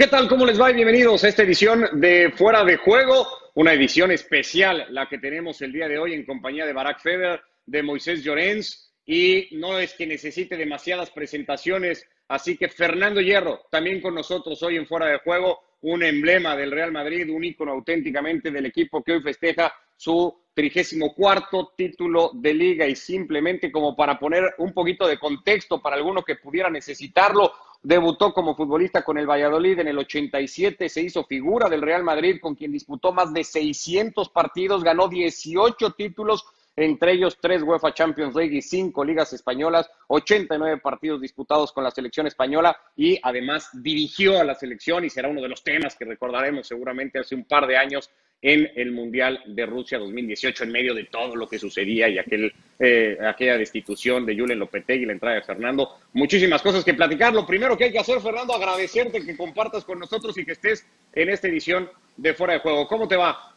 ¿Qué tal? ¿Cómo les va? Bienvenidos a esta edición de Fuera de Juego, una edición especial, la que tenemos el día de hoy en compañía de Barack Feber, de Moisés Llorens, y no es que necesite demasiadas presentaciones, así que Fernando Hierro, también con nosotros hoy en Fuera de Juego, un emblema del Real Madrid, un ícono auténticamente del equipo que hoy festeja su trigésimo cuarto título de liga y simplemente como para poner un poquito de contexto para alguno que pudiera necesitarlo, debutó como futbolista con el Valladolid en el 87, se hizo figura del Real Madrid con quien disputó más de 600 partidos, ganó 18 títulos, entre ellos tres UEFA Champions League y cinco ligas españolas, 89 partidos disputados con la selección española y además dirigió a la selección y será uno de los temas que recordaremos seguramente hace un par de años en el Mundial de Rusia 2018 en medio de todo lo que sucedía y aquel, eh, aquella destitución de Julen Lopetegui y la entrada de Fernando. Muchísimas cosas que platicar. Lo primero que hay que hacer, Fernando, agradecerte que compartas con nosotros y que estés en esta edición de Fuera de Juego. ¿Cómo te va?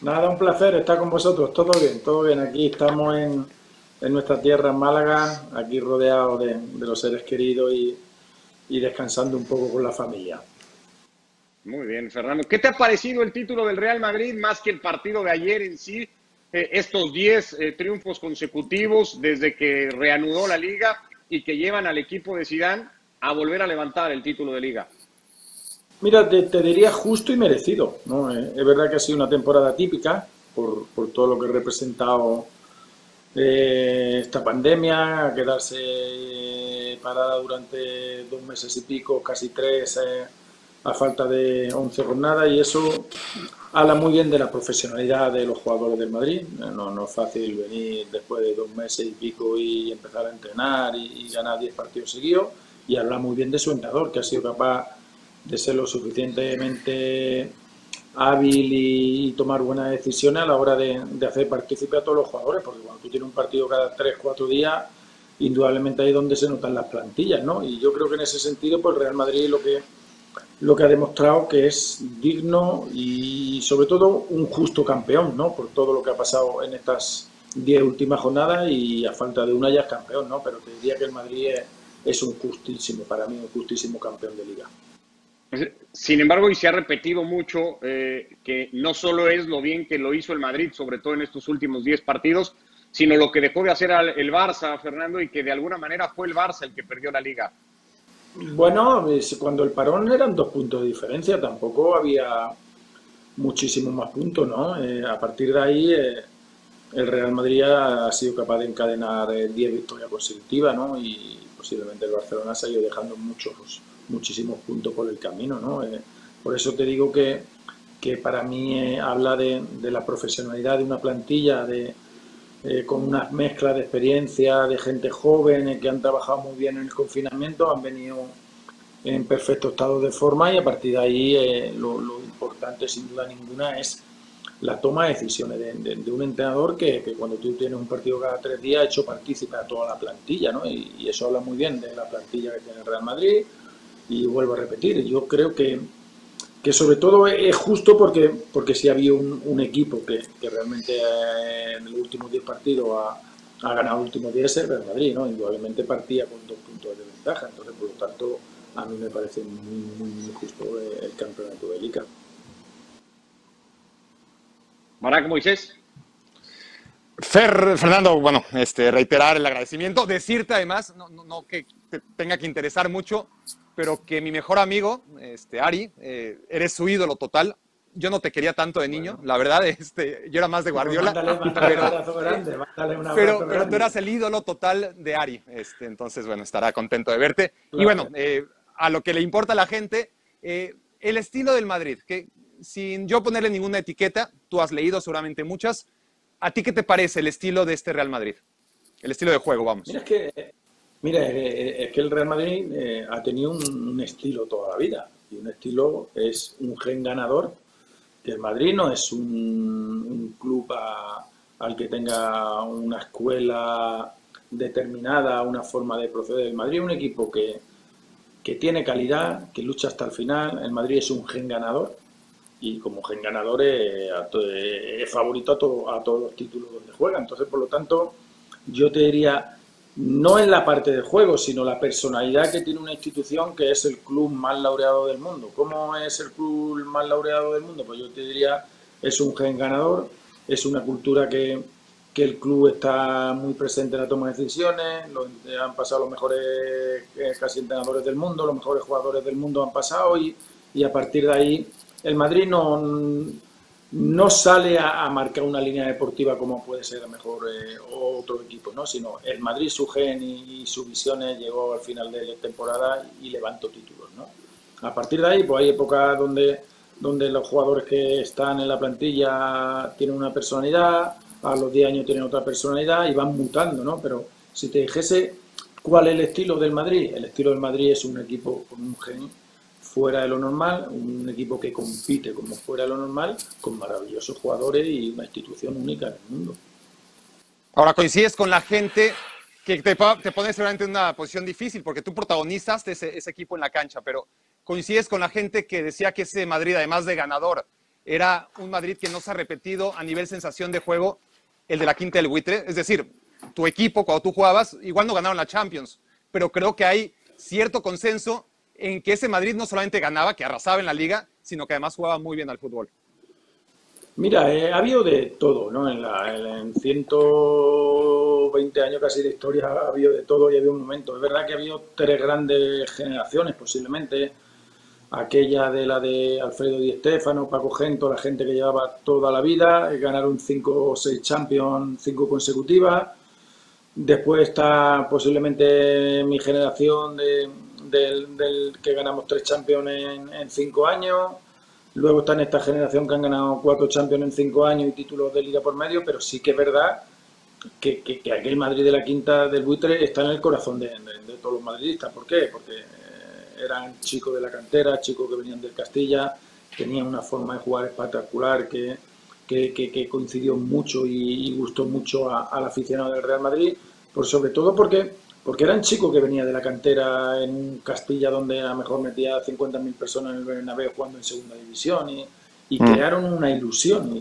Nada, un placer estar con vosotros. Todo bien, todo bien. Aquí estamos en, en nuestra tierra, en Málaga, aquí rodeados de, de, los seres queridos y, y descansando un poco con la familia. Muy bien, Fernando. ¿Qué te ha parecido el título del Real Madrid más que el partido de ayer en sí? Eh, estos 10 eh, triunfos consecutivos desde que reanudó la liga y que llevan al equipo de Sidán a volver a levantar el título de liga. Mira, te, diría justo y merecido. ¿no? Eh, es verdad que ha sido una temporada típica por, por todo lo que ha representado esta pandemia, quedarse parada durante dos meses y pico, casi tres. A falta de 11 jornadas y eso habla muy bien de la profesionalidad de los jugadores del Madrid. No, no es fácil venir después de dos meses y pico y empezar a entrenar y, ganar 10 partidos seguidos y habla muy bien de su entrenador que ha sido capaz de ser lo suficientemente hábil y, tomar buenas decisiones a la hora de, de hacer partícipe a todos los jugadores porque cuando tú tienes un partido cada 3-4 días indudablemente ahí es donde se notan las plantillas, ¿no? Y yo creo que en ese sentido, pues Real Madrid lo que lo que ha demostrado que es digno y sobre todo un justo campeón, ¿no? Por todo lo que ha pasado en estas diez últimas jornadas y a falta de una ya es campeón, ¿no? Pero te diría que el Madrid es, un justísimo, para mí un justísimo campeón de liga. Sin embargo, y se ha repetido mucho eh, que no solo es lo bien que lo hizo el Madrid, sobre todo en estos últimos 10 partidos, sino lo que dejó de hacer el Barça, Fernando, y que de alguna manera fue el Barça el que perdió la liga. Bueno, cuando el parón eran dos puntos de diferencia, tampoco había muchísimos más puntos, ¿no? Eh, a partir de ahí, eh, el Real Madrid ha sido capaz de encadenar 10 eh, victorias consecutivas, ¿no? Y posiblemente el Barcelona se ha ido dejando muchos, muchísimos puntos por el camino, ¿no? Eh, por eso te digo que, que para mí habla de, de, la profesionalidad de una plantilla, de, eh, con una mezcla de experiencia, de gente joven eh, que han trabajado muy bien en el confinamiento, han venido en perfecto estado de forma y a partir de ahí eh, lo, lo, importante sin duda ninguna es la toma de decisiones de, de, de un entrenador que, que, cuando tú tienes un partido cada tres días ha hecho partícipe a toda la plantilla ¿no? y, y eso habla muy bien de la plantilla que tiene el Real Madrid y vuelvo a repetir, yo creo que que sobre todo es justo porque, porque sí había un, un equipo que, que realmente eh, en los últimos 10 partidos ha, ha ganado los últimos 10 el Real Madrid, ¿no? Indudablemente partía con dos puntos de ventaja, entonces por lo tanto a mí me parece muy, muy, muy justo el campeonato de Liga. Marac Moisés. Fer, Fernando, bueno, este, reiterar el agradecimiento, decirte además, no, no, no que te tenga que interesar mucho, pero que mi mejor amigo, este, Ari, eh, eres su ídolo total. Yo no te quería tanto de niño, bueno. la verdad, este, yo era más de Guardiola. Mándale, mándale pero, grande, pero, pero, tú eras el ídolo total de Ari, este, entonces, bueno, estará contento de verte. Claro. Y bueno, eh, a lo que le importa a la gente, eh, el estilo del Madrid, que sin yo ponerle ninguna etiqueta, tú has leído seguramente muchas, ¿a ti qué te parece el estilo de este Real Madrid? El estilo de juego, vamos. Mira, es que Mira, es que el Real Madrid eh, ha tenido un, estilo toda la vida y un estilo es un gen ganador. Que el Madrid no es un, club al que tenga una escuela determinada, una forma de proceder. El Madrid es un equipo que, que tiene calidad, que lucha hasta el final. El Madrid es un gen ganador y como gen ganador es, es favorito a, todo, a todos los títulos donde juega. Entonces, por lo tanto, yo te diría no en la parte de juego, sino la personalidad que tiene una institución que es el club más laureado del mundo. ¿Cómo es el club más laureado del mundo? Pues yo te diría, es un gen ganador, es una cultura que, que el club está muy presente en la toma de decisiones, han pasado los mejores eh, casi entrenadores del mundo, los mejores jugadores del mundo han pasado y, y a partir de ahí el Madrid no no sale a, marcar una línea deportiva como puede ser mejor eh, otro equipo, ¿no? sino el Madrid, su gen y, su visiones llegó al final de la temporada y levantó títulos. ¿no? A partir de ahí, pues hay épocas donde, donde los jugadores que están en la plantilla tienen una personalidad, a los 10 años tienen otra personalidad y van mutando, ¿no? Pero si te dijese cuál es el estilo del Madrid, el estilo del Madrid es un equipo con un gen fuera de lo normal, un equipo que compite como fuera de lo normal, con maravillosos jugadores y una institución única en el mundo. Ahora coincides con la gente que te, te pone seguramente en una posición difícil porque tú protagonizas ese, ese equipo en la cancha, pero coincides con la gente que decía que ese Madrid, además de ganador, era un Madrid que no se ha repetido a nivel sensación de juego el de la quinta del buitre. Es decir, tu equipo, cuando tú jugabas, igual no ganaron la Champions, pero creo que hay cierto consenso en que ese Madrid no solamente ganaba, que arrasaba en la liga, sino que además jugaba muy bien al fútbol. Mira, eh, ha habido de todo, ¿no? En, la, en, 120 años casi de historia ha habido de todo y ha habido un momento. Es verdad que ha habido tres grandes generaciones, posiblemente. Aquella de la de Alfredo Di Stéfano, Paco Gento, la gente que llevaba toda la vida, ganaron cinco o seis Champions, cinco consecutivas. Después está posiblemente mi generación de, del, que ganamos tres Champions en, cinco años. Luego está en esta generación que han ganado cuatro Champions en cinco años y títulos de liga por medio, pero sí que es verdad que, que, aquel Madrid de la quinta del buitre está en el corazón de, todos los madridistas. ¿Por qué? Porque eh, eran chicos de la cantera, chicos que venían del Castilla, tenían una forma de jugar espectacular que, coincidió mucho y, gustó mucho al aficionado del Real Madrid, por sobre todo porque porque era un chico que venía de la cantera en Castilla, donde a lo mejor metía 50.000 personas en el Bernabéu jugando en segunda división y, mm. crearon una ilusión.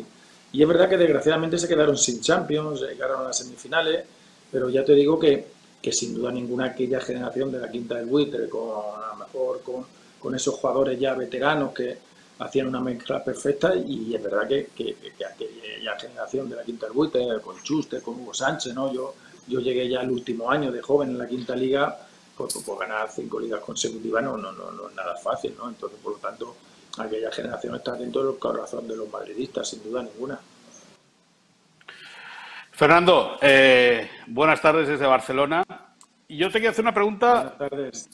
Y, es verdad que desgraciadamente se quedaron sin Champions, llegaron a las semifinales, pero ya te digo que, que sin duda ninguna aquella generación de la quinta del buitre, con, a lo mejor con, con esos jugadores ya veteranos que hacían una mezcla perfecta y es verdad que, que, que aquella generación de la quinta del buitre, con Chuste, con Hugo Sánchez, ¿no? Yo, yo llegué ya al último año de joven en la quinta liga, pues, pues, pues ganar cinco ligas consecutivas no, no, no, es nada fácil, ¿no? Entonces, por lo tanto, aquella generación está dentro del corazón de los madridistas, sin duda ninguna. Fernando, eh, buenas tardes desde Barcelona. Yo te quiero hacer una pregunta.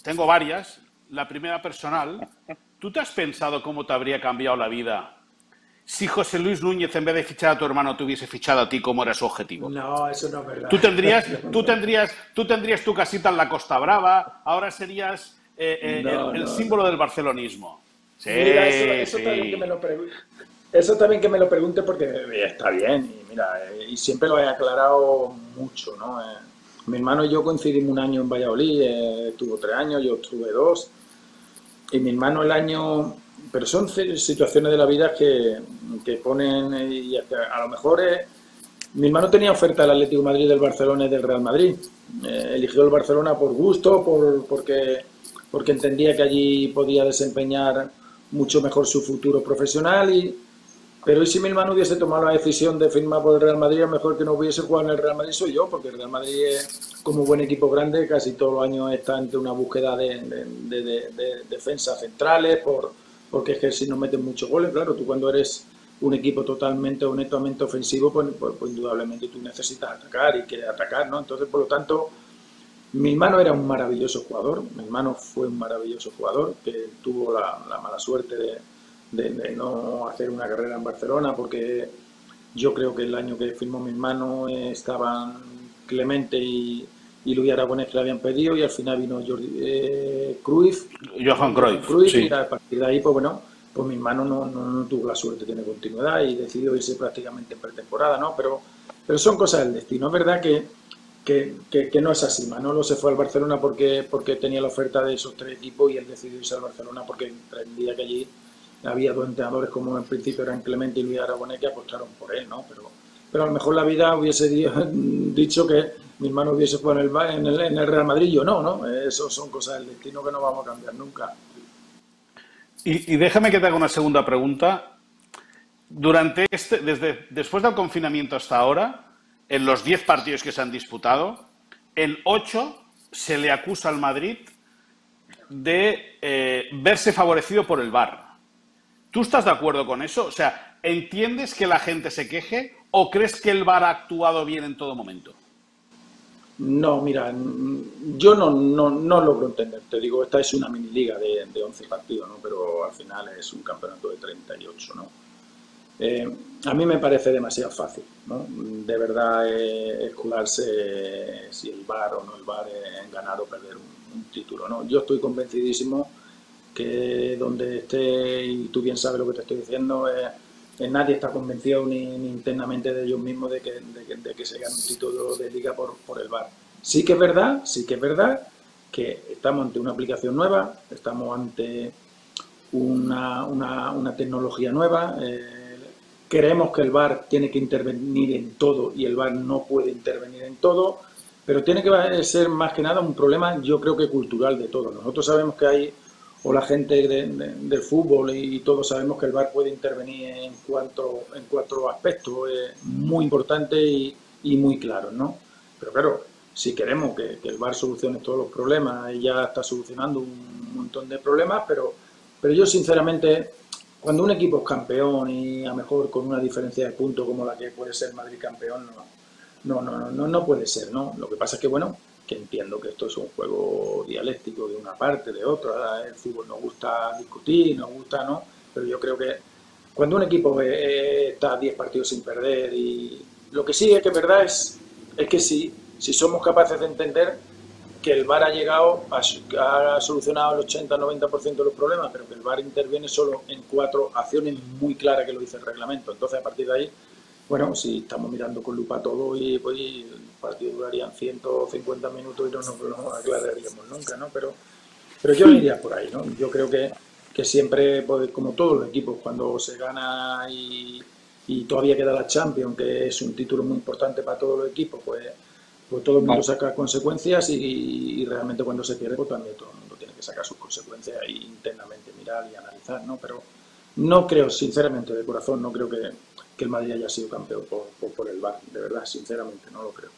Tengo varias. La primera personal. ¿Tú te has pensado cómo te habría cambiado la vida si José Luis Núñez, en vez de fichar a tu hermano, te hubiese fichado a ti, como era su objetivo? No, eso no es verdad. Tú tendrías, tú tendrías, tú tendrías tu casita en la Costa Brava, ahora serías eh, eh, el, símbolo del barcelonismo. Sí, mira, eso, también que me lo pregunte. Eso también que me lo pregunte porque eh, está bien y mira, y siempre lo he aclarado mucho, ¿no? mi hermano y yo coincidimos un año en Valladolid, tuvo tres años, yo tuve dos, y mi hermano el año pero son situaciones de la vida que, que ponen, eh, y a, lo mejor eh, mi hermano tenía oferta del Atlético Madrid, del Barcelona y del Real Madrid. Eh, eligió el Barcelona por gusto, por, porque, porque entendía que allí podía desempeñar mucho mejor su futuro profesional. Y, pero si mi hermano hubiese tomado la decisión de firmar por el Real Madrid, a mejor que no hubiese jugado en el Real Madrid soy yo, porque el Real Madrid, como buen equipo grande, casi todos los años está entre una búsqueda de, de, de defensas centrales, por porque es que no meten muchos goles, claro, tú cuando eres un equipo totalmente o netamente ofensivo, pues, pues, pues, indudablemente tú necesitas atacar y quieres atacar, ¿no? Entonces, por lo tanto, mi hermano era un maravilloso jugador, mi hermano fue un maravilloso jugador que tuvo la, mala suerte de, de, no hacer una carrera en Barcelona porque yo creo que el año que firmó mi hermano estaban Clemente y, y Luis Aragonés que le habían pedido y al final vino Jordi eh, Cruyff. Johan Cruyff. Y a partir de ahí, pues bueno, pues mi hermano no, no, tuvo la suerte de tener continuidad y decidió irse prácticamente en pretemporada, ¿no? Pero, pero son cosas del destino. Es verdad que, que, que, no es así. Manolo se fue al Barcelona porque, porque tenía la oferta de esos tres equipos y él decidió irse al Barcelona porque entendía que allí había dos entrenadores como en principio eran Clemente y Luis Aragonés que apostaron por él, ¿no? Pero, pero a lo mejor la vida hubiese dicho que mi hermano hubiese jugado en el, en el, Real Madrid, yo no, ¿no? Eso son cosas del destino que no vamos a cambiar nunca. Y, déjame que te haga una segunda pregunta. Durante este, desde después del confinamiento hasta ahora, en los 10 partidos que se han disputado, en 8 se le acusa al Madrid de eh, verse favorecido por el VAR. ¿Tú estás de acuerdo con eso? O sea, ¿entiendes que la gente se queje o crees que el VAR ha actuado bien en todo momento? No, mira, yo no, no, logro entender. Te digo, esta es una mini liga de, de 11 partidos, ¿no? pero al final es un campeonato de 38. ¿no? Eh, a mí me parece demasiado fácil, ¿no? De verdad eh, escudarse si el bar o no el bar en ganar o perder un, título, ¿no? Yo estoy convencidísimo que donde esté, y tú bien sabes lo que te estoy diciendo, eh, nadie está convencido ni, internamente de ellos mismos de que, de, que se gane un título de liga por, por el bar. Sí que es verdad, sí que es verdad que estamos ante una aplicación nueva, estamos ante una, una, una tecnología nueva. Eh, Creemos que el VAR tiene que intervenir en todo y el VAR no puede intervenir en todo, pero tiene que ser más que nada un problema, yo creo que cultural de todos. Nosotros sabemos que hay, o la gente del fútbol y todos sabemos que el VAR puede intervenir en cuatro, en cuatro aspectos eh, muy importantes y, muy claros, ¿no? Pero claro, si queremos que, que, el VAR solucione todos los problemas, ya está solucionando un montón de problemas, pero, pero yo sinceramente cuando un equipo es campeón y a lo mejor con una diferencia de punto como la que puede ser Madrid campeón, no, no, no, no, no puede ser, ¿no? Lo que pasa es que, bueno, que entiendo que esto es un juego dialéctico de una parte, de otra, el fútbol nos gusta discutir, nos gusta, ¿no? Pero yo creo que cuando un equipo está 10 partidos sin perder y lo que sí es que verdad es, es que si, si somos capaces de entender que el VAR ha llegado, ha, solucionado el 80-90% de los problemas, pero que el VAR interviene solo en cuatro acciones muy claras que lo dice el reglamento. Entonces, a partir de ahí, bueno, si estamos mirando con lupa todo y pues, el partido duraría 150 minutos y no nos lo aclararíamos nunca, ¿no? Pero, pero yo iría por ahí, ¿no? Yo creo que, que siempre, pues, como todos los equipos, cuando se gana y, y todavía queda la Champions, que es un título muy importante para todos los equipos, pues pues todo el mundo saca consecuencias y, realmente cuando se pierde, pues también todo el mundo tiene que sacar sus consecuencias e internamente mirar y analizar, ¿no? Pero no creo, sinceramente, de corazón, no creo que, el Madrid haya sido campeón por, el VAR, de verdad, sinceramente, no lo creo.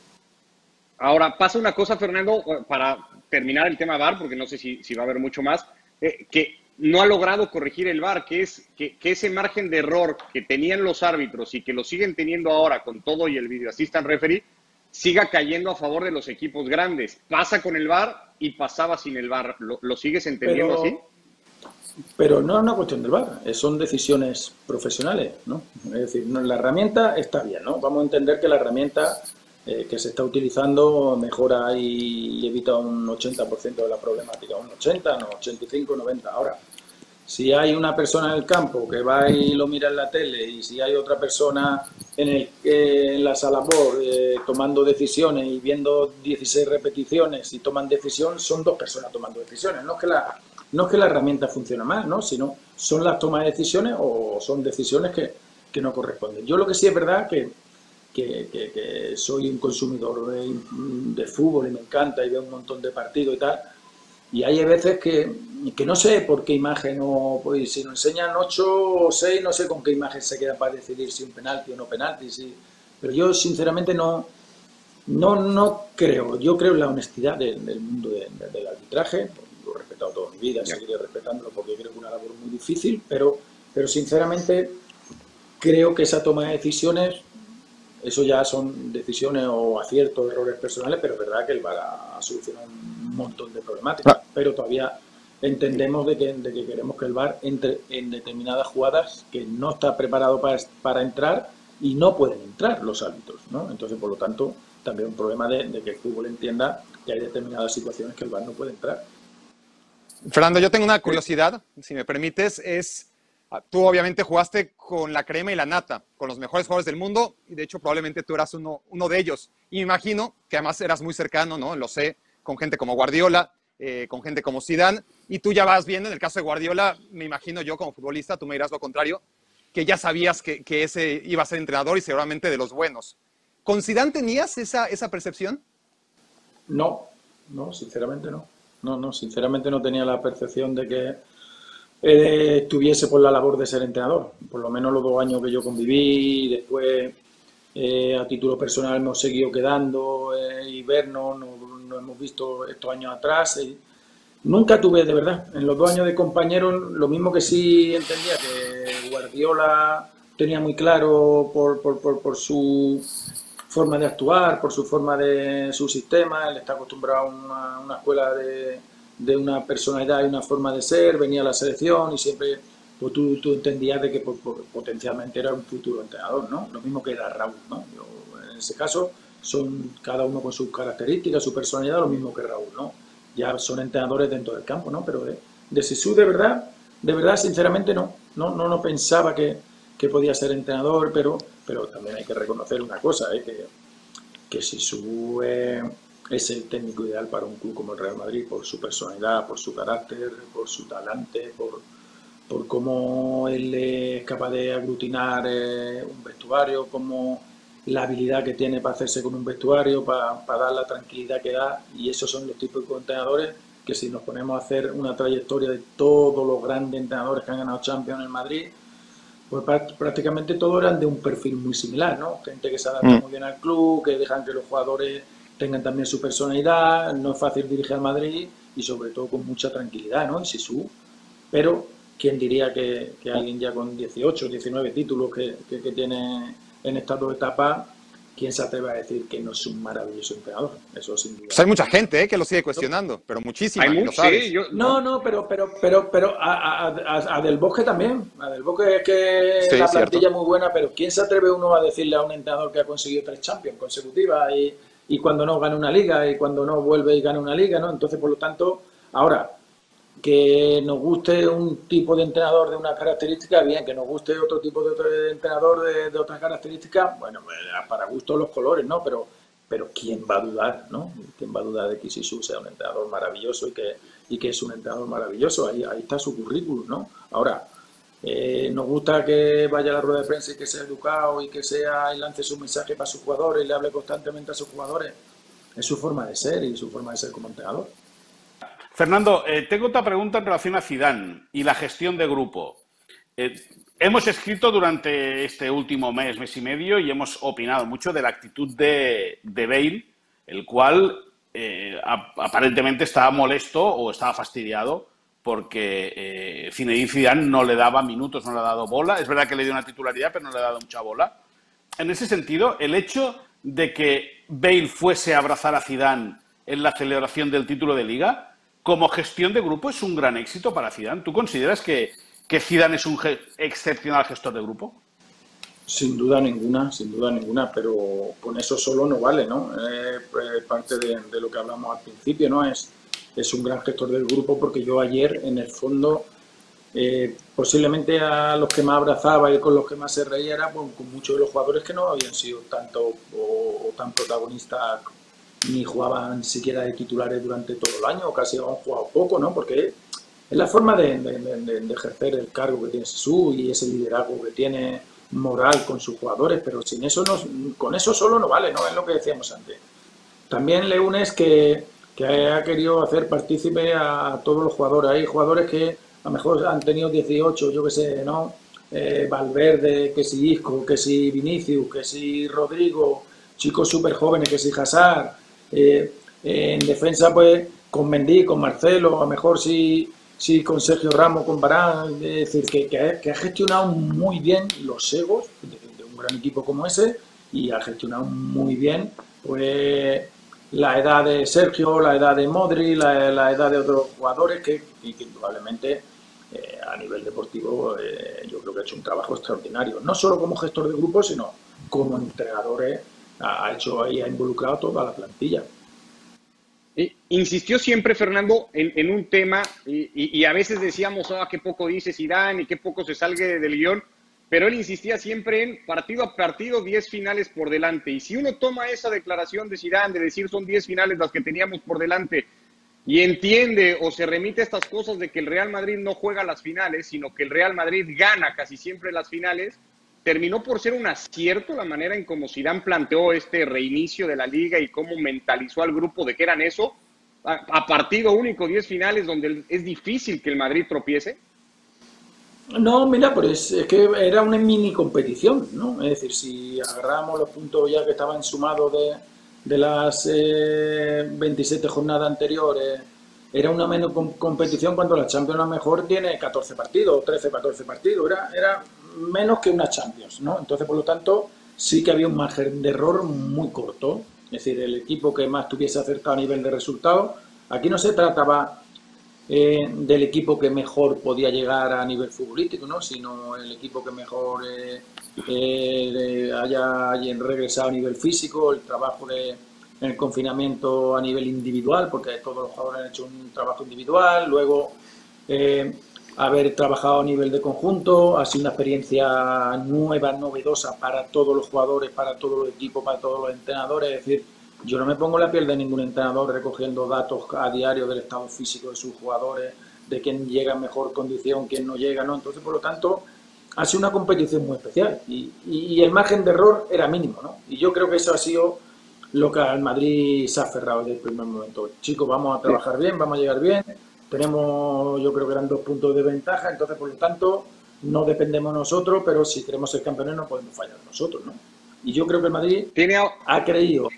Ahora, pasa una cosa, Fernando, para terminar el tema VAR, porque no sé si, va a haber mucho más, eh, que no ha logrado corregir el VAR, que es que, que, ese margen de error que tenían los árbitros y que lo siguen teniendo ahora con todo y el video assistant referee, siga cayendo a favor de los equipos grandes. Pasa con el VAR y pasaba sin el VAR. ¿Lo, sigues entendiendo así? Pero no es una cuestión del VAR, son decisiones profesionales, ¿no? Es decir, la herramienta está bien, ¿no? Vamos a entender que la herramienta eh, que se está utilizando mejora y evita un 80% de la problemática, un 80, no, 85, 90. Ahora, si hay una persona en el campo que va y lo mira en la tele y si hay otra persona en, el, en la sala por eh, tomando decisiones y viendo 16 repeticiones y toman decisión, son dos personas tomando decisiones. No es que la, no es que la herramienta funcione mal, ¿no? sino son las tomas de decisiones o son decisiones que, que no corresponden. Yo lo que sí es verdad que, que, que, soy un consumidor de, fútbol y me encanta y veo un montón de partidos y tal, y hay veces que, que no sé por qué imagen o pues, si nos enseñan 8 o 6, no sé con qué imagen se queda para decidir si un penalti o no penalti. Sí. Pero yo sinceramente no, no, no creo. Yo creo en la honestidad del mundo del arbitraje. Lo he respetado toda mi vida, seguiré respetándolo porque creo que es una labor muy difícil, pero, pero sinceramente creo que esa toma de decisiones, eso ya son decisiones o aciertos, errores personales, pero es verdad que el VAR ha solucionado montón de problemáticas, pero todavía entendemos de que, de que, queremos que el VAR entre en determinadas jugadas que no está preparado para, para entrar y no pueden entrar los árbitros, ¿no? Entonces, por lo tanto, también un problema de, que el fútbol entienda que hay determinadas situaciones que el VAR no puede entrar. Fernando, yo tengo una curiosidad, si me permites, es, ah, tú obviamente jugaste con la crema y la nata, con los mejores jugadores del mundo, y de hecho probablemente tú eras uno, uno de ellos. Y me imagino que además eras muy cercano, ¿no? Lo sé, con gente como Guardiola, eh, con gente como Zidane, y tú ya vas viendo, en el caso de Guardiola, me imagino yo como futbolista, tú me dirás lo contrario, que ya sabías que, ese iba a ser entrenador y seguramente de los buenos. ¿Con Zidane tenías esa, esa percepción? No, no, sinceramente no. No, no, sinceramente no tenía la percepción de que eh, estuviese por la labor de ser entrenador. Por lo menos los dos años que yo conviví, después eh, a título personal hemos seguido quedando eh, y vernos, nos, hemos visto estos años atrás. nunca tuve, de verdad, en los dos años de compañeros, lo mismo que sí entendía que Guardiola tenía muy claro por, por, por, por su forma de actuar, por su forma de su sistema, él está acostumbrado a una, escuela de, de, una personalidad y una forma de ser, venía a la selección y siempre pues tú, tú entendías de que potencialmente era un futuro entrenador, ¿no? Lo mismo que era Raúl, ¿no? en ese caso son cada uno con sus características, su personalidad, lo mismo que Raúl, ¿no? Ya son entrenadores dentro del campo, ¿no? Pero de, de Sisu, de verdad, de verdad, sinceramente no, no, no, no pensaba que, que podía ser entrenador, pero pero también hay que reconocer una cosa, ¿eh? que, que Sisu es el técnico ideal para un club como el Real Madrid por su personalidad, por su carácter, por su talante, por, por cómo él es capaz de aglutinar eh, un vestuario, como la habilidad que tiene para hacerse con un vestuario, para, para, dar la tranquilidad que da. Y esos son los de entrenadores que si nos ponemos a hacer una trayectoria de todos los grandes entrenadores que han ganado Champions en Madrid, pues prácticamente todos eran de un perfil muy similar, ¿no? Gente que se adapta mm. muy bien al club, que dejan que los jugadores tengan también su personalidad, no es fácil dirigir al Madrid y sobre todo con mucha tranquilidad, ¿no? Y su pero ¿quién diría que, alguien ya con 18, 19 títulos que, que, que tiene en estas dos etapas ¿quién se atreve a decir que no es un maravilloso entrenador? Eso sin duda. Pues hay mucha gente ¿eh? que lo sigue cuestionando, pero muchísima. Hay no, no, pero, pero, pero, pero a, Del Bosque también. A Del Bosque es que la plantilla es muy buena, pero ¿quién se atreve uno a decirle a un entrenador que ha conseguido tres Champions consecutivas y, y cuando no gana una liga y cuando no vuelve y gana una liga, ¿no? Entonces, por lo tanto, ahora, que nos guste un tipo de entrenador de una característica, bien, que nos guste otro tipo de, entrenador de, otras características, bueno, pues, para gusto los colores, ¿no? Pero, pero ¿quién va a dudar, ¿no? ¿Quién va a dudar de que Sisu sea un entrenador maravilloso y que, y que es un entrenador maravilloso? Ahí, ahí está su currículum, ¿no? Ahora, eh, nos gusta que vaya a la rueda de prensa y que sea educado y que sea y lance su mensaje para sus jugadores y le hable constantemente a sus jugadores. Es su forma de ser y su forma de ser como entrenador. Fernando, eh, tengo otra pregunta en relación a Zidane y la gestión de grupo. Eh, hemos escrito durante este último mes, mes y medio, y hemos opinado mucho de la actitud de, de Bale, el cual eh, aparentemente estaba molesto o estaba fastidiado porque eh, Zinedine Zidane no le daba minutos, no le ha dado bola. Es verdad que le dio una titularidad, pero no le ha dado mucha bola. En ese sentido, el hecho de que Bale fuese a abrazar a Zidane en la celebración del título de Liga como gestión de grupo es un gran éxito para Zidane. ¿Tú consideras que, que Zidane es un excepcional gestor de grupo? Sin duda ninguna, sin duda ninguna, pero con eso solo no vale, ¿no? Eh, parte de, lo que hablamos al principio, ¿no? Es, es un gran gestor del grupo porque yo ayer, en el fondo, eh, posiblemente a los que más abrazaba y con los que más se reía era con, muchos de los jugadores que no habían sido tanto o tan protagonistas ni jugaban siquiera de titulares durante todo el año, o casi han jugado poco, ¿no? Porque es la forma de, ejercer el cargo que tiene Su y ese liderazgo que tiene moral con sus jugadores, pero sin eso no, con eso solo no vale, ¿no? Es lo que decíamos antes. También le unes que, que ha querido hacer partícipe a todos los jugadores. Hay jugadores que a lo mejor han tenido 18, yo qué sé, ¿no? Eh, Valverde, que si Isco, que si Vinicius, que si Rodrigo, chicos súper jóvenes, que si Hazard, eh, en defensa, pues con Mendy, con Marcelo, a lo mejor sí, sí con Sergio Ramos, con Barán, es decir, que, que, ha, gestionado muy bien los egos de, un gran equipo como ese y ha gestionado muy bien pues la edad de Sergio, la edad de Modri, la, edad de otros jugadores que, indudablemente eh, a nivel deportivo eh, yo creo que ha hecho un trabajo extraordinario, no solo como gestor de grupo, sino como entrenadores ha hecho ahí, ha involucrado toda la plantilla. Insistió siempre, Fernando, en, un tema, y, a veces decíamos, ah, qué poco dice Zidane y qué poco se salga del guion, pero él insistía siempre en partido a partido, 10 finales por delante. Y si uno toma esa declaración de Zidane de decir son 10 finales las que teníamos por delante, y entiende o se remite a estas cosas de que el Real Madrid no juega las finales, sino que el Real Madrid gana casi siempre las finales, terminó por ser un acierto la manera en cómo Zidane planteó este reinicio de la liga y cómo mentalizó al grupo de que eran eso, a, partido único, 10 finales donde es difícil que el Madrid tropiece? No, mira, pues es que era una mini competición, ¿no? Es decir, si agarramos los puntos ya que estaban sumados de, de las 27 eh, jornadas anteriores, era una menos competición cuando la Champions a lo mejor tiene 14 partidos, 13, 14 partidos, era, era menos que una Champions, ¿no? Entonces, por lo tanto, sí que había un margen de error muy corto, es decir, el equipo que más tuviese acercado a nivel de resultados, aquí no se trataba eh, del equipo que mejor podía llegar a nivel futbolístico, ¿no? sino el equipo que mejor eh, eh, haya, regresado a nivel físico, el trabajo de, el confinamiento a nivel individual, porque todos los jugadores han hecho un trabajo individual, luego haber trabajado a nivel de conjunto, ha sido una experiencia nueva, novedosa para todos los jugadores, para todos los equipos, para todos los entrenadores, es decir, yo no me pongo la piel de ningún entrenador recogiendo datos a diario del estado físico de sus jugadores, de quién llega en mejor condición, quién no llega, ¿no? Entonces, por lo tanto, ha sido una competición muy especial y, el margen de error era mínimo, ¿no? Y yo creo que eso ha sido lo que al Madrid se ha aferrado desde el primer momento. Chicos, vamos a trabajar bien, vamos a llegar bien. Tenemos, yo creo que eran dos puntos de ventaja, entonces, por lo tanto, no dependemos nosotros, pero si queremos ser campeones no podemos fallar nosotros, ¿no? Y yo creo que el Madrid ¿Tiene... ha creído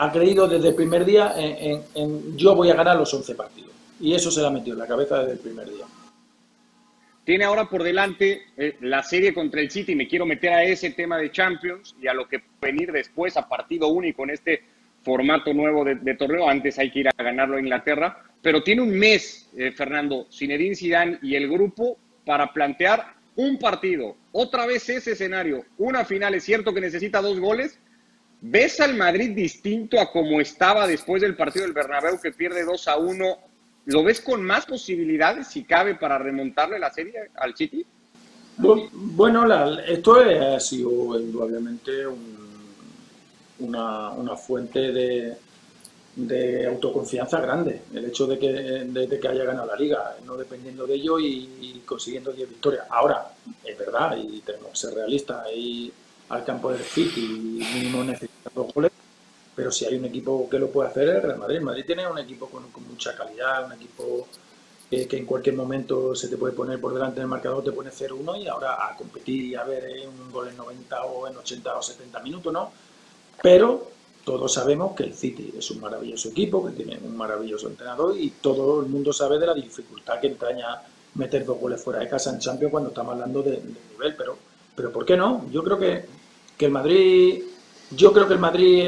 ha creído desde el primer día en, yo voy a ganar los 11 partidos. Y eso se le ha metido en la cabeza desde el primer día. Tiene ahora por delante eh, la serie contra el City. Me quiero meter a ese tema de Champions y a lo que venir después a partido único en este formato nuevo de, torneo. Antes hay que ir a ganarlo a Inglaterra. Pero tiene un mes, eh, Fernando, Zinedine Zidane y el grupo para plantear un partido. Otra vez ese escenario. Una final. Es cierto que necesita dos goles, ¿Ves al Madrid distinto a como estaba después del partido del Bernabéu que pierde 2 a 1? ¿Lo ves con más posibilidades, si cabe, para remontarle la serie al City? Bueno, esto ha sido indudablemente una, fuente de, autoconfianza grande. El hecho de que, que haya ganado la liga, no dependiendo de ello y, consiguiendo 10 victorias. Ahora, es verdad, y tenemos que ser realistas, y al campo del City y mínimo necesita dos goles, pero si hay un equipo que lo puede hacer es Real Madrid. Madrid tiene un equipo con, mucha calidad, un equipo que en cualquier momento se te puede poner por delante del marcador, te pone 0-1 y ahora a competir y a ver eh, un gol en 90 o en 80 o 70 minutos, ¿no? Pero todos sabemos que el City es un maravilloso equipo, que tiene un maravilloso entrenador y todo el mundo sabe de la dificultad que entraña meter dos goles fuera de casa en Champions cuando estamos hablando de, nivel, pero, pero ¿por qué no? Yo creo que que el Madrid, yo creo que el Madrid,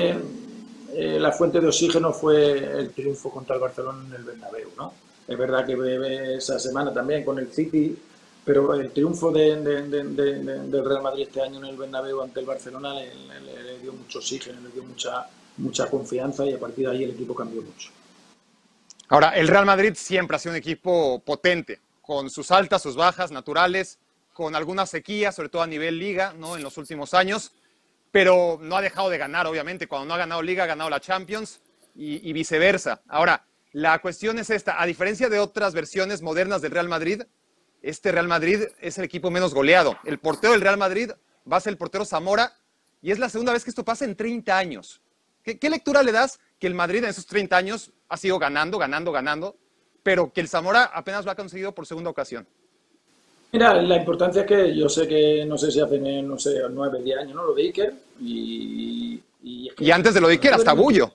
eh, la fuente de oxígeno fue el triunfo contra el Barcelona en el Bernabéu, ¿no? Es verdad que esa semana también con el City, pero el triunfo de, del Real Madrid este año en el Bernabéu ante el Barcelona le, dio mucho oxígeno, le dio mucha, mucha confianza y a partir de ahí el equipo cambió mucho. Ahora, el Real Madrid siempre ha sido un equipo potente, con sus altas, sus bajas naturales, con alguna sequía, sobre todo a nivel liga, ¿no? En los últimos años pero no ha dejado de ganar, obviamente. Cuando no ha ganado Liga, ha ganado la Champions y, viceversa. Ahora, la cuestión es esta. A diferencia de otras versiones modernas del Real Madrid, este Real Madrid es el equipo menos goleado. El portero del Real Madrid va a ser el portero Zamora y es la segunda vez que esto pasa en 30 años. ¿Qué, qué lectura le das que el Madrid en esos 30 años ha sido ganando, ganando, ganando, pero que el Zamora apenas lo ha conseguido por segunda ocasión? Mira, la importancia es que yo sé que, no sé si hace, no sé, nueve, diez años, ¿no? Lo de Iker. Y, y, antes de lo de Iker, hasta Bullo.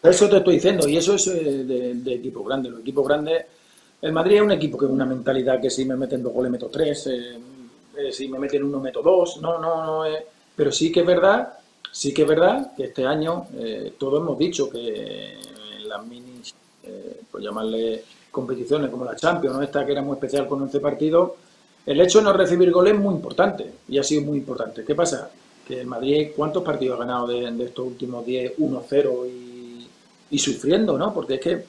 Eso te estoy diciendo, y eso es eh, de, equipo grande. Los equipos grandes, el Madrid es un equipo que es una mentalidad que si me meten dos goles meto tres, eh, eh, si me meten uno meto dos, no, no, no. pero sí que es verdad, sí que es verdad que este año todos hemos dicho que en las minis, por llamarle competiciones como la Champions, esta que era muy especial con 11 partidos, el hecho de no recibir goles es muy importante y ha sido muy importante. ¿Qué pasa? Que el Madrid, ¿cuántos partidos ha ganado de, estos últimos 10, 1-0 y, sufriendo, ¿no? Porque es que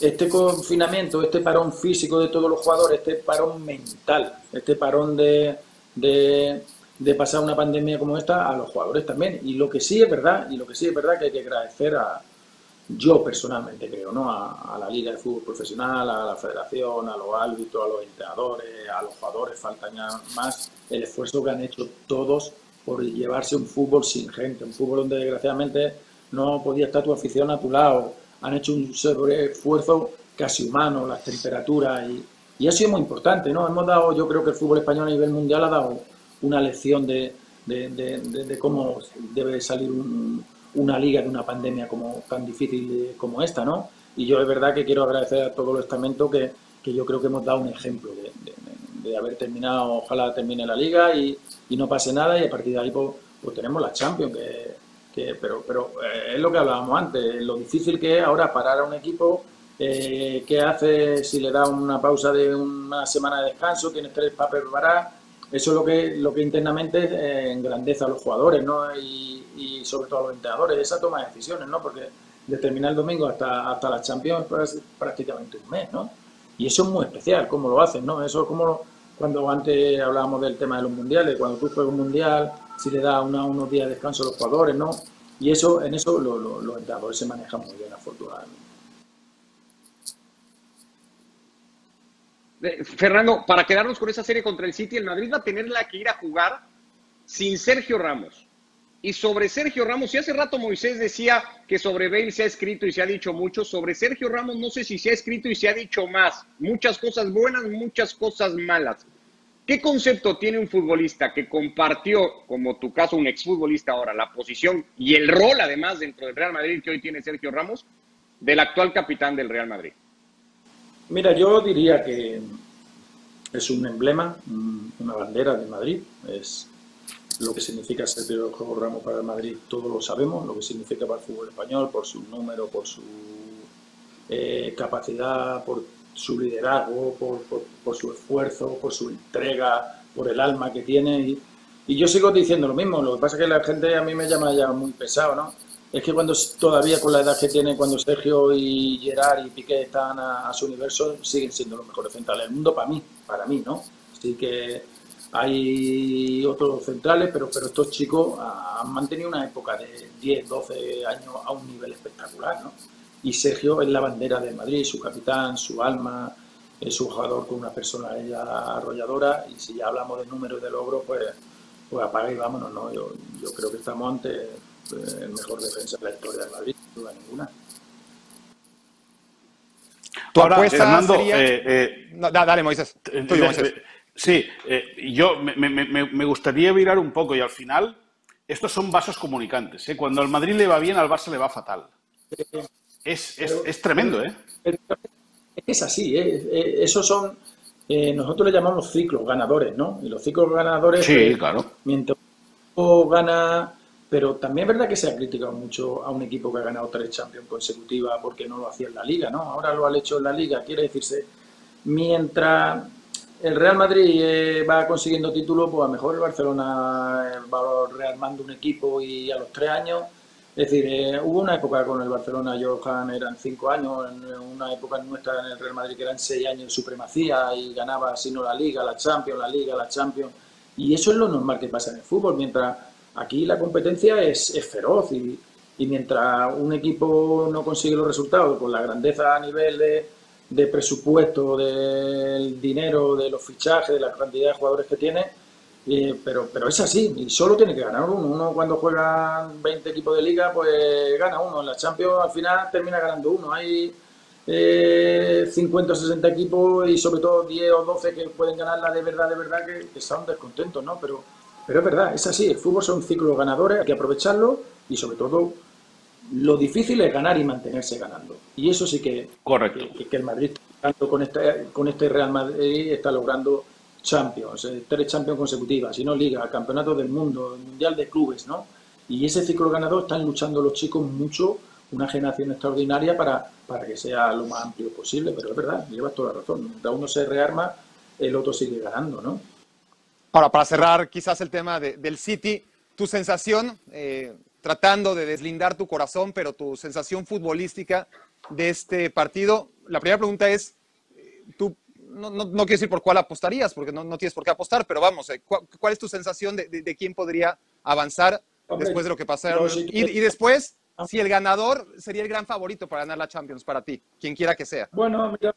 este confinamiento, este parón físico de todos los jugadores, este parón mental, este parón de, de, pasar una pandemia como esta a los jugadores también. Y lo que sí es verdad, y lo que sí es verdad que hay que agradecer a, yo personalmente creo, ¿no? A, la Liga de Fútbol Profesional, a la Federación, a los árbitros, a los entrenadores, a los jugadores, faltan ya más, el esfuerzo que han hecho todos por llevarse un fútbol sin gente, un fútbol donde desgraciadamente no podía estar tu afición a tu lado, han hecho un esfuerzo casi humano, las temperaturas y, y ha sido muy importante, ¿no? Hemos dado, yo creo que el fútbol español a nivel mundial ha dado una lección de, de, cómo debe salir una liga de una pandemia como tan difícil como esta, ¿no? Y yo es verdad que quiero agradecer a todo el estamento que, que yo creo que hemos dado un ejemplo de, haber terminado, ojalá termine la liga y, y, no pase nada y a partir de ahí pues, pues tenemos la Champions, que, pero, pero eh, es lo que hablábamos antes, lo difícil que es ahora parar a un equipo, eh, qué hace si le da una pausa de una semana de descanso, tienes tres para preparar, eso es lo que, lo que internamente eh, engrandece a los jugadores ¿no? y, sobre todo a los entrenadores, esa toma de decisiones, ¿no? porque de terminar el domingo hasta, hasta la Champions es prácticamente un mes, ¿no? Y eso es muy especial, cómo lo hacen, ¿no? Eso es como cuando antes hablábamos del tema de los mundiales, cuando tú juegas un mundial, si le da unos días de descanso a los jugadores, ¿no? Y eso, en eso los entrenadores se manejan muy bien, afortunadamente. Fernando, para quedarnos con esa serie contra el City, el Madrid va a tenerla que ir a jugar sin Sergio Ramos. Y sobre Sergio Ramos, y hace rato Moisés decía que sobre Bale se ha escrito y se ha dicho mucho, sobre Sergio Ramos no sé si se ha escrito y se ha dicho más, muchas cosas buenas, muchas cosas malas. ¿Qué concepto tiene un futbolista que compartió, como tu caso, un exfutbolista ahora, la posición y el rol además dentro del Real Madrid que hoy tiene Sergio Ramos, del actual capitán del Real Madrid? Mira, yo diría que es un emblema, una bandera de Madrid, es lo que significa ser Juego Ramos para el Madrid, todos lo sabemos, lo que significa para el fútbol español, por su número, por su eh, capacidad, por su liderazgo, por, su esfuerzo, por su entrega, por el alma que tiene. Y, yo sigo diciendo lo mismo, lo que pasa es que la gente a mí me llama ya muy pesado, ¿no? Es que cuando todavía con la edad que tiene, cuando Sergio y Gerard y Piqué están a, a su universo, siguen siendo los mejores centrales del mundo para mí, para mí, ¿no? Así que hay otros centrales, pero, pero estos chicos han mantenido una época de 10, 12 años a un nivel espectacular, ¿no? Y Sergio es la bandera de Madrid, su capitán, su alma, es un jugador con una personalidad arrolladora y si ya hablamos de números de logro, pues, pues apaga y vámonos, ¿no? Yo, yo creo que estamos ante eh, el mejor defensa de la historia de Madrid, sin duda ninguna. Tu apuesta, Fernando, eh, eh, dale, Moisés. Moisés. Sí, eh, yo me, gustaría virar un poco y al final estos son vasos comunicantes. ¿eh? Cuando al Madrid le va bien, al Barça le va fatal. Es, es, tremendo, ¿eh? Es así, ¿eh? Esos son, nosotros le llamamos ciclos ganadores, ¿no? Y los ciclos ganadores, sí, pues, claro. mientras uno gana, pero también es verdad que se ha criticado mucho a un equipo que ha ganado tres Champions consecutivas porque no lo hacía en la Liga, ¿no? Ahora lo ha hecho en la Liga, quiere decirse, mientras el Real Madrid eh, va consiguiendo títulos, pues a lo mejor el Barcelona eh, va rearmando un equipo y a los tres años, es decir, eh, hubo una época con el Barcelona, Johan, eran cinco años, en una época nuestra en el Real Madrid que eran seis años de supremacía y ganaba, si no la Liga, la Champions, la Liga, la Champions, y eso es lo normal que pasa en el fútbol, mientras aquí la competencia es, feroz y, mientras un equipo no consigue los resultados, con la grandeza a nivel de de presupuesto, del dinero, de los fichajes, de la cantidad de jugadores que tiene, pero, pero es así, y solo tiene que ganar uno. Uno cuando juega 20 equipos de liga, pues gana uno. En la Champions al final termina ganando uno. Hay eh, 50 o 60 equipos y sobre todo 10 o 12 que pueden ganarla de verdad, de verdad, que, que están descontentos, ¿no? Pero, pero es verdad, es así. El fútbol son ciclos ganadores, hay que aprovecharlo y sobre todo lo difícil es ganar y mantenerse ganando. Y eso sí que, Correcto. que, el Madrid, tanto con este, con este Real Madrid, está logrando Champions, eh, tres Champions consecutivas, si no Liga, Campeonato del Mundo, Mundial de Clubes, ¿no? Y ese ciclo ganador están luchando los chicos mucho, una generación extraordinaria para, para que sea lo más amplio posible, pero es verdad, llevas toda la razón. Mientras uno se rearma, el otro sigue ganando, ¿no? Ahora, para cerrar quizás el tema del City, tu sensación, eh, tratando de deslindar tu corazón, pero tu sensación futbolística de este partido. La primera pregunta es, tú no, no, quiero decir por cuál apostarías, porque no, tienes por qué apostar, pero vamos, eh, ¿cuál, es tu sensación de, quién podría avanzar después de lo que pasaron? y, después, ah. si el ganador sería el gran favorito para ganar la Champions para ti, quien quiera que sea. Bueno, mira,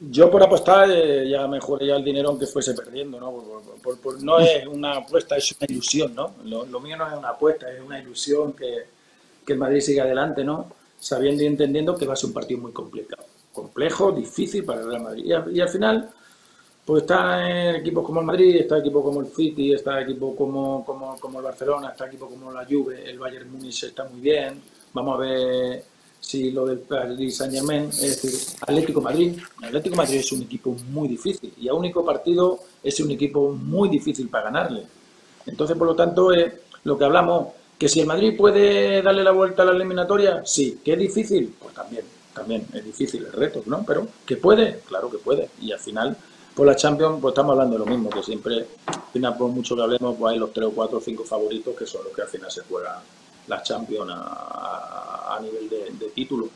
Yo por apostar eh, ya me jugaría el dinero aunque fuese perdiendo, ¿no? no es una apuesta, es una ilusión, ¿no? Lo, mío no es una apuesta, es una ilusión que, que el Madrid siga adelante, ¿no? Sabiendo y entendiendo que va a ser un partido muy complicado, complejo, difícil para el Real Madrid. Y, al final, pues está en equipos como el Madrid, está equipo como el City, está equipo como, como, como el Barcelona, está equipo como la Juve, el Bayern Múnich está muy bien. Vamos a ver si lo del Paris Saint Germain, es decir, Atlético Madrid. Atlético Madrid es un equipo muy difícil y a único partido es un equipo muy difícil para ganarle. Entonces, por lo tanto, lo que hablamos, que si el Madrid puede darle la vuelta a la eliminatoria, sí, que es difícil, pues también, también es difícil el reto, ¿no? Pero que puede, claro que puede. Y al final, por la Champions, pues estamos hablando de lo mismo, que siempre, al final, por mucho que hablemos, pues hay los tres o cuatro o cinco favoritos que son los que al final se juegan la Champions a, nivel de, título.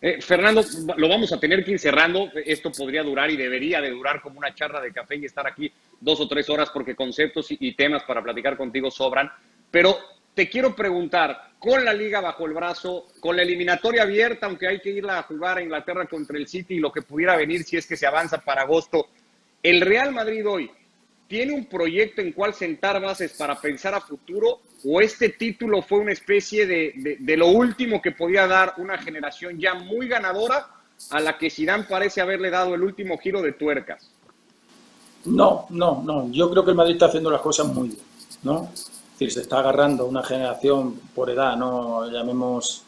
Eh, Fernando, lo vamos a tener que ir cerrando. Esto podría durar y debería de durar como una charla de café y estar aquí dos o tres horas porque conceptos y, temas para platicar contigo sobran. Pero te quiero preguntar, con la liga bajo el brazo, con la eliminatoria abierta, aunque hay que irla a jugar a Inglaterra contra el City y lo que pudiera venir si es que se avanza para agosto, ¿el Real Madrid hoy tiene un proyecto en cual sentar bases para pensar a futuro o este título fue una especie de, de, lo último que podía dar una generación ya muy ganadora a la que Zidane parece haberle dado el último giro de tuercas? No, no, no. Yo creo que el Madrid está haciendo las cosas muy bien, ¿no? Es decir, se está agarrando una generación por edad, ¿no? Llamemos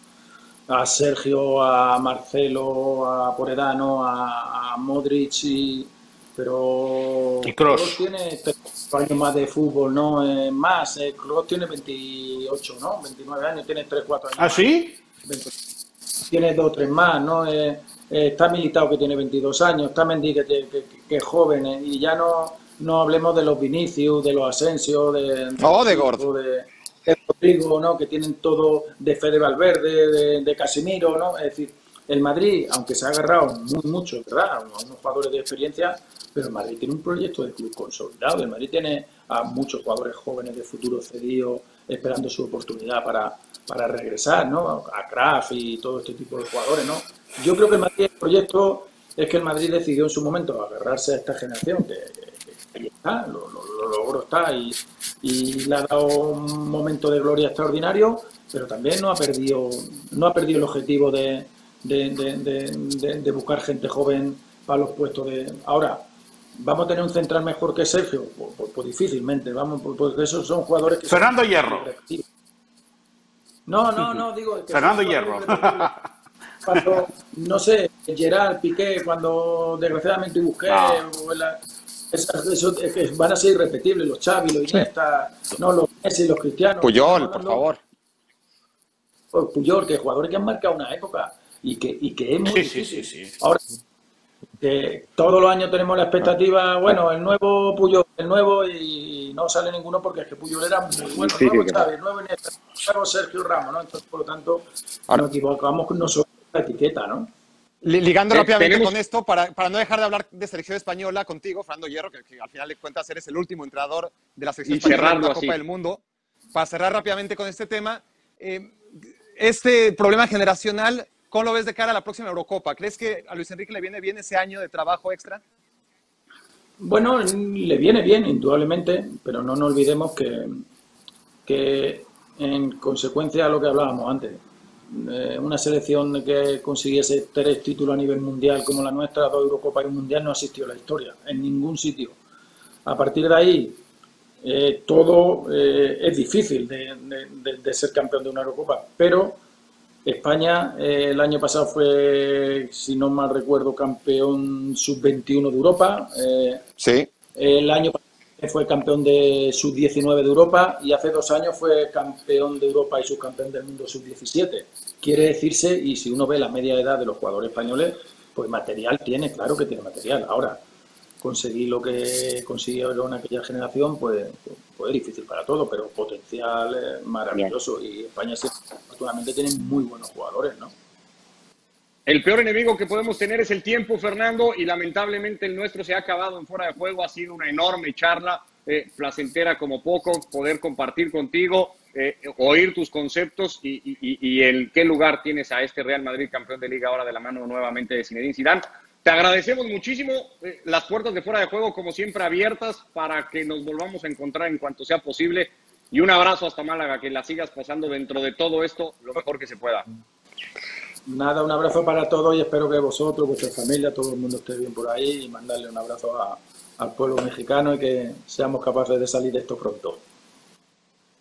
a Sergio, a Marcelo, a por edad, ¿no? A, a Modric y pero y Cross tiene años más de fútbol, ¿no? Eh, más, eh, Cross tiene 28, ¿no? 29 años, tiene 3, 4 años. ¿Ah, sí? Tiene 2, 3 más, ¿no? Eh, eh, está Militado que tiene 22 años, está Mendy que, que, es joven, y ya no, no hablemos de los Vinicius, de los Asensio, de, oh, de, Gordo. de, Rodrigo, ¿no? Que tienen todo de Fede Valverde, de, de Casimiro, ¿no? Es decir, el Madrid, aunque se ha agarrado muy mucho, ¿verdad? A unos jugadores de experiencia, pero el Madrid tiene un proyecto de club consolidado. El Madrid tiene a muchos jugadores jóvenes de futuro cedidos esperando su oportunidad para, para regresar, ¿no? A Kraft y todo este tipo de jugadores, ¿no? Yo creo que el Madrid, el proyecto es que el Madrid decidió en su momento agarrarse a esta generación que, está, lo, logró está y, y, le ha dado un momento de gloria extraordinario, pero también no ha perdido, no ha perdido el objetivo de, de, de buscar gente joven para los puestos de. Ahora, ¿Vamos a tener un central mejor que Sergio? Pues, pues, pues difícilmente, vamos, porque esos son jugadores que... Fernando Hierro. No, no, no, digo... Fernando Hierro. Cuando, no sé, Gerard, Piqué, cuando desgraciadamente busqué, ah. eso, van a ser irrepetibles, los Xavi, los Iniesta, no, los Messi, los Cristianos. Puyol, por favor. Puyol, que jugadores que han marcado una época y que, y que es muy difícil. Sí, sí, Ahora, que todos los años tenemos la expectativa, bueno, el nuevo Puyol, el nuevo, y no sale ninguno porque es que Puyol era muy bueno, el nuevo Chávez, el nuevo nuevo Sergio Ramos, ¿no? Entonces, por lo tanto, nos equivocamos con nosotros la etiqueta, ¿no? Ligando rápidamente con esto, para, para, no dejar de hablar de selección española contigo, Fernando Hierro, que, al final de cuentas eres el último entrenador de la selección española de la Copa del Mundo, para cerrar rápidamente con este tema, eh, este problema generacional ¿Cómo lo ves de cara a la próxima Eurocopa? ¿Crees que a Luis Enrique le viene bien ese año de trabajo extra? Bueno, le viene bien, indudablemente, pero no nos olvidemos que, que en consecuencia a lo que hablábamos antes, eh, una selección que consiguiese tres títulos a nivel mundial como la nuestra, dos Eurocopas y un mundial, no asistió a la historia, en ningún sitio. A partir de ahí, eh, todo eh, es difícil de, de, ser campeón de una Eurocopa, pero España el año pasado fue, si no mal recuerdo, campeón sub-21 de Europa. Sí. El año pasado fue campeón de sub-19 de Europa y hace dos años fue campeón de Europa y subcampeón del mundo sub-17. Quiere decirse, y si uno ve la media edad de los jugadores españoles, pues material tiene, claro que tiene material. Ahora, conseguir lo que consiguió en aquella generación, pues, pues, es difícil para todo, pero potencial maravilloso. Y España, afortunadamente, tiene muy buenos jugadores, ¿no? El peor enemigo que podemos tener es el tiempo, Fernando, y lamentablemente el nuestro se ha acabado en fuera de juego. Ha sido una enorme charla, eh, placentera como poco, poder compartir contigo, eh, oír tus conceptos y, y, en qué lugar tienes a este Real Madrid campeón de liga ahora de la mano nuevamente de Zinedine Zidane. Te agradecemos muchísimo. Eh, las puertas de fuera de juego, como siempre, abiertas para que nos volvamos a encontrar en cuanto sea posible. Y un abrazo hasta Málaga, que la sigas pasando dentro de todo esto lo mejor que se pueda. Nada, un abrazo para todos y espero que vosotros, vuestra familia, todo el mundo esté bien por ahí y mandarle un abrazo al pueblo mexicano y que seamos capaces de salir de esto pronto.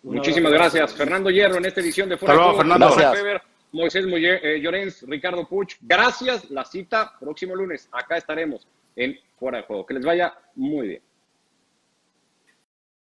Muchísimas gracias. Fernando Hierro en esta edición de Fuera de Juego. Fernando. Moisés eh, Llorens, Ricardo Puch. Gracias. La cita próximo lunes. Acá estaremos en Fuera de Juego. Que les vaya muy bien.